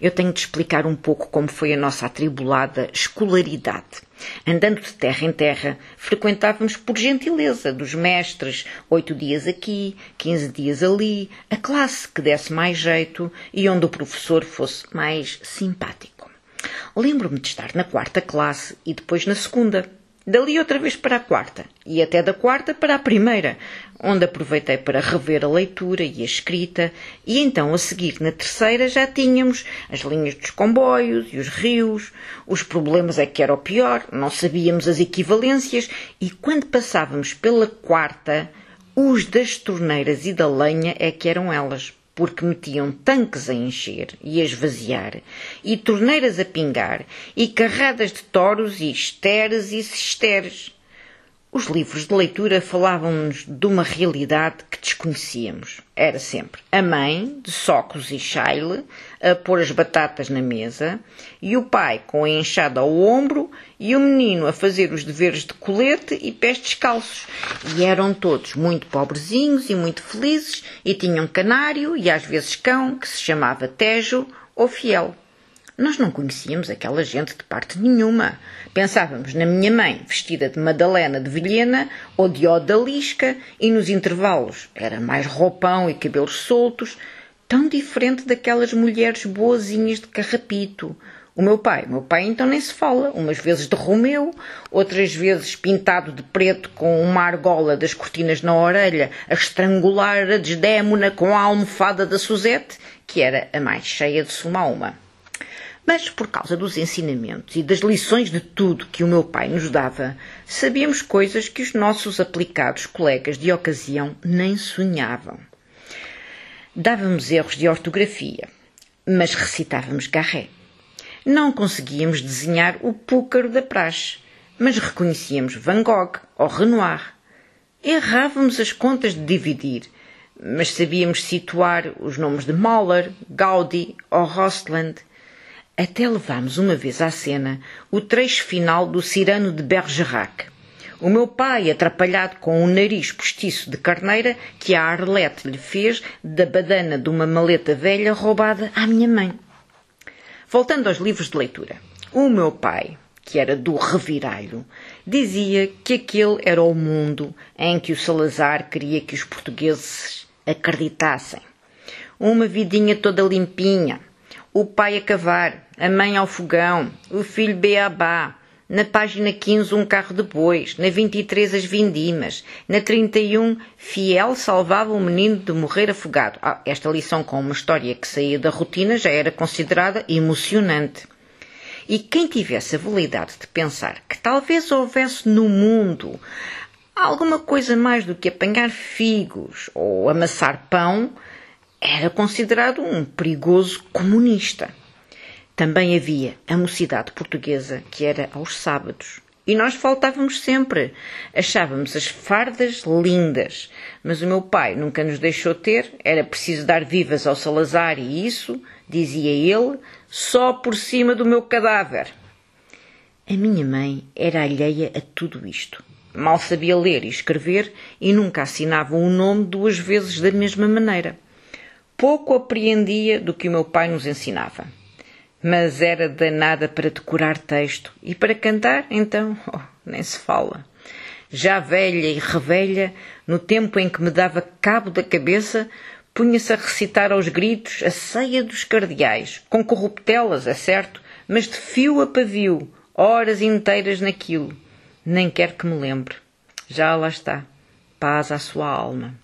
eu tenho de explicar um pouco como foi a nossa atribulada escolaridade. Andando de terra em terra, frequentávamos por gentileza dos mestres, oito dias aqui, quinze dias ali, a classe que desse mais jeito e onde o professor fosse mais simpático. Lembro-me de estar na quarta classe e depois na segunda dali outra vez para a quarta, e até da quarta para a primeira, onde aproveitei para rever a leitura e a escrita, e então a seguir na terceira já tínhamos as linhas dos comboios e os rios, os problemas é que era o pior, não sabíamos as equivalências, e quando passávamos pela quarta, os das torneiras e da lenha é que eram elas, porque metiam tanques a encher e a esvaziar, e torneiras a pingar, e carradas de toros e esteres e cisteres. Os livros de leitura falavam-nos de uma realidade que desconhecíamos. Era sempre a mãe, de socos e chaile, a pôr as batatas na mesa, e o pai com a enxada ao ombro, e o menino a fazer os deveres de colete e pés descalços. E eram todos muito pobrezinhos e muito felizes, e tinham canário e às vezes cão, que se chamava Tejo ou Fiel. Nós não conhecíamos aquela gente de parte nenhuma. Pensávamos na minha mãe, vestida de Madalena de Vilhena ou de Odalisca, e nos intervalos era mais roupão e cabelos soltos, tão diferente daquelas mulheres boazinhas de carrapito. O meu pai, meu pai então nem se fala, umas vezes de Romeu, outras vezes pintado de preto com uma argola das cortinas na orelha, a estrangular a desdémona com a almofada da Suzette, que era a mais cheia de suma uma. Mas por causa dos ensinamentos e das lições de tudo que o meu pai nos dava, sabíamos coisas que os nossos aplicados colegas de ocasião nem sonhavam. Dávamos erros de ortografia, mas recitávamos Garré. Não conseguíamos desenhar o púcaro da praxe, mas reconhecíamos Van Gogh ou Renoir. Errávamos as contas de dividir, mas sabíamos situar os nomes de Mahler, Gaudi ou Rostland até levámos uma vez à cena o trecho final do Cirano de Bergerac. O meu pai, atrapalhado com o nariz postiço de carneira que a Arlete lhe fez da badana de uma maleta velha roubada à minha mãe. Voltando aos livros de leitura. O meu pai, que era do reviralho, dizia que aquele era o mundo em que o Salazar queria que os portugueses acreditassem. Uma vidinha toda limpinha, o pai a cavar, a mãe ao fogão, o filho beabá, na página 15 um carro de bois, na 23 as vindimas, na 31 fiel salvava o menino de morrer afogado. Ah, esta lição com uma história que saía da rotina já era considerada emocionante. E quem tivesse a validade de pensar que talvez houvesse no mundo alguma coisa mais do que apanhar figos ou amassar pão, era considerado um perigoso comunista. Também havia a mocidade portuguesa, que era aos sábados. E nós faltávamos sempre. Achávamos as fardas lindas, mas o meu pai nunca nos deixou ter. Era preciso dar vivas ao Salazar e isso, dizia ele, só por cima do meu cadáver. A minha mãe era alheia a tudo isto. Mal sabia ler e escrever e nunca assinava um nome duas vezes da mesma maneira pouco apreendia do que o meu pai nos ensinava. Mas era danada para decorar texto e para cantar, então, oh, nem se fala. Já velha e revelha, no tempo em que me dava cabo da cabeça, punha-se a recitar aos gritos a ceia dos cardeais, com corruptelas, é certo, mas de fio a pavio, horas inteiras naquilo. Nem quer que me lembre. Já lá está. Paz à sua alma.